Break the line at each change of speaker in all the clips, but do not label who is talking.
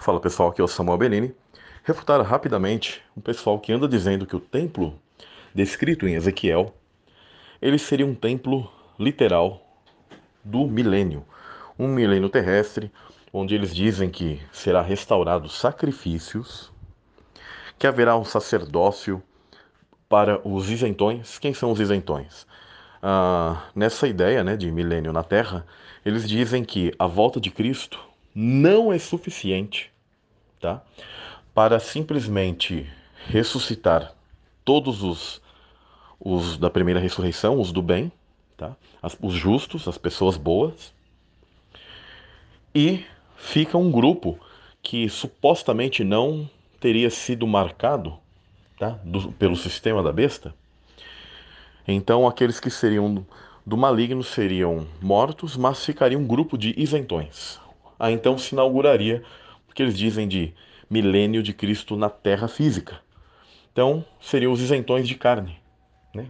Fala pessoal, aqui é o Samuel Benini. Refutar rapidamente um pessoal que anda dizendo que o templo descrito em Ezequiel ele seria um templo literal do milênio, um milênio terrestre, onde eles dizem que será restaurado sacrifícios, que haverá um sacerdócio para os isentões. Quem são os isentões? Ah, nessa ideia né, de milênio na Terra, eles dizem que a volta de Cristo não é suficiente tá? para simplesmente ressuscitar todos os, os da primeira ressurreição, os do bem, tá? As, os justos, as pessoas boas, e fica um grupo que supostamente não teria sido marcado tá? Do, pelo sistema da besta. Então, aqueles que seriam do maligno seriam mortos, mas ficaria um grupo de isentões. Aí então se inauguraria o que eles dizem de milênio de Cristo na terra física. Então, seriam os isentões de carne. Né?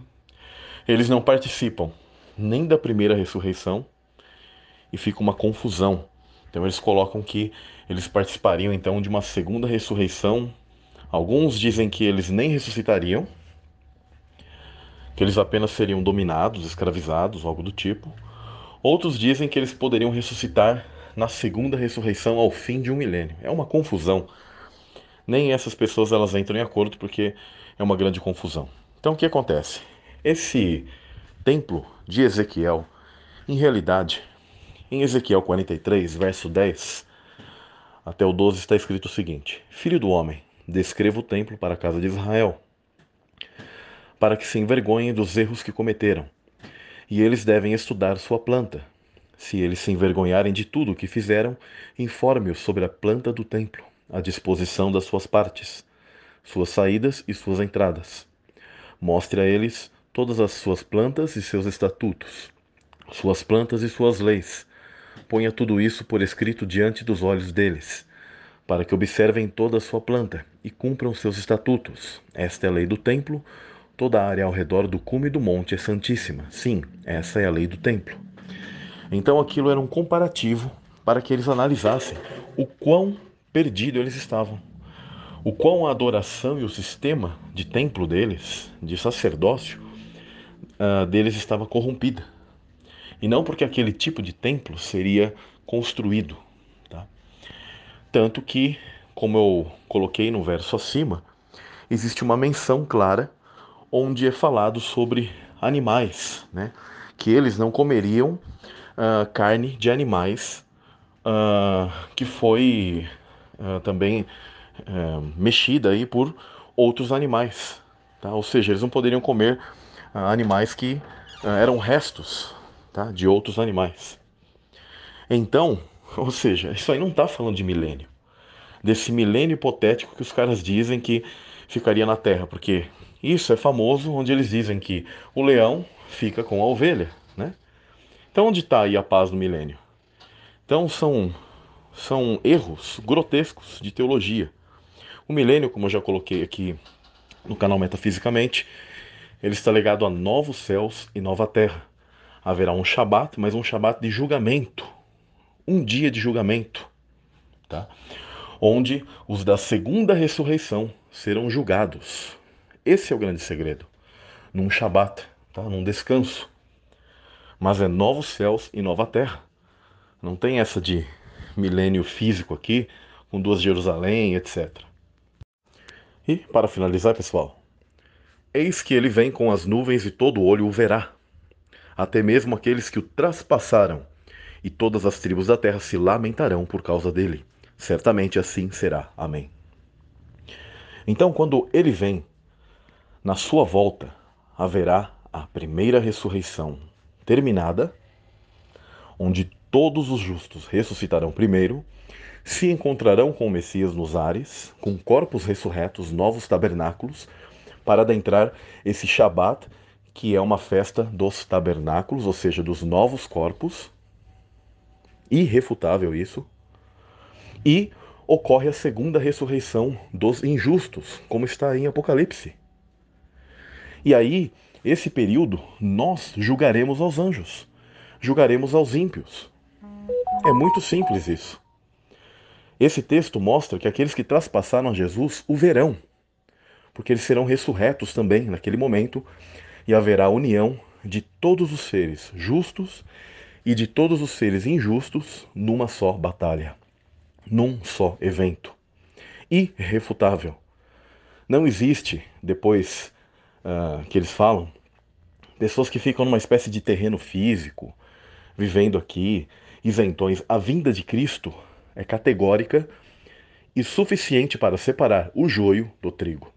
Eles não participam nem da primeira ressurreição e fica uma confusão. Então, eles colocam que eles participariam então de uma segunda ressurreição. Alguns dizem que eles nem ressuscitariam, que eles apenas seriam dominados, escravizados, algo do tipo. Outros dizem que eles poderiam ressuscitar na segunda ressurreição ao fim de um milênio. É uma confusão. Nem essas pessoas elas entram em acordo porque é uma grande confusão. Então o que acontece? Esse templo de Ezequiel, em realidade, em Ezequiel 43, verso 10 até o 12 está escrito o seguinte: Filho do homem, descreva o templo para a casa de Israel para que se envergonhem dos erros que cometeram. E eles devem estudar sua planta. Se eles se envergonharem de tudo o que fizeram, informe-os sobre a planta do templo, a disposição das suas partes, suas saídas e suas entradas. Mostre a eles todas as suas plantas e seus estatutos, suas plantas e suas leis. Ponha tudo isso por escrito diante dos olhos deles, para que observem toda a sua planta e cumpram seus estatutos. Esta é a lei do templo, Toda a área ao redor do cume do monte é santíssima. Sim, essa é a lei do templo. Então aquilo era um comparativo para que eles analisassem o quão perdido eles estavam. O quão a adoração e o sistema de templo deles, de sacerdócio, uh, deles estava corrompida. E não porque aquele tipo de templo seria construído. Tá? Tanto que, como eu coloquei no verso acima, existe uma menção clara onde é falado sobre animais, né? que eles não comeriam uh, carne de animais uh, que foi uh, também mexida aí por outros animais. Tá? Ou seja, eles não poderiam comer animais que eram restos tá? de outros animais. Então, ou seja, isso aí não está falando de milênio. Desse milênio hipotético que os caras dizem que ficaria na Terra, porque isso é famoso, onde eles dizem que o leão fica com a ovelha? Então onde está aí a paz do milênio? Então são, são erros grotescos de teologia. O milênio, como eu já coloquei aqui no canal Metafisicamente, ele está ligado a novos céus e nova terra. Haverá um Shabat, mas um Shabat de julgamento. Um dia de julgamento. Tá? Onde os da segunda ressurreição serão julgados. Esse é o grande segredo. Num Shabat, tá? num descanso. Mas é novos céus e nova terra. Não tem essa de milênio físico aqui, com duas Jerusalém, etc. E, para finalizar, pessoal, eis que ele vem com as nuvens e todo olho o verá, até mesmo aqueles que o traspassaram, e todas as tribos da terra se lamentarão por causa dele. Certamente assim será. Amém. Então, quando ele vem, na sua volta haverá a primeira ressurreição terminada, onde todos os justos ressuscitarão primeiro, se encontrarão com o Messias nos ares, com corpos ressurretos, novos tabernáculos, para adentrar esse Shabat, que é uma festa dos tabernáculos, ou seja, dos novos corpos. Irrefutável isso. E ocorre a segunda ressurreição dos injustos, como está em Apocalipse. E aí, esse período, nós julgaremos aos anjos, julgaremos aos ímpios. É muito simples isso. Esse texto mostra que aqueles que traspassaram a Jesus o verão, porque eles serão ressurretos também naquele momento e haverá união de todos os seres justos e de todos os seres injustos numa só batalha, num só evento. Irrefutável. Não existe, depois uh, que eles falam, pessoas que ficam numa espécie de terreno físico, vivendo aqui, isentões. A vinda de Cristo é categórica e suficiente para separar o joio do trigo.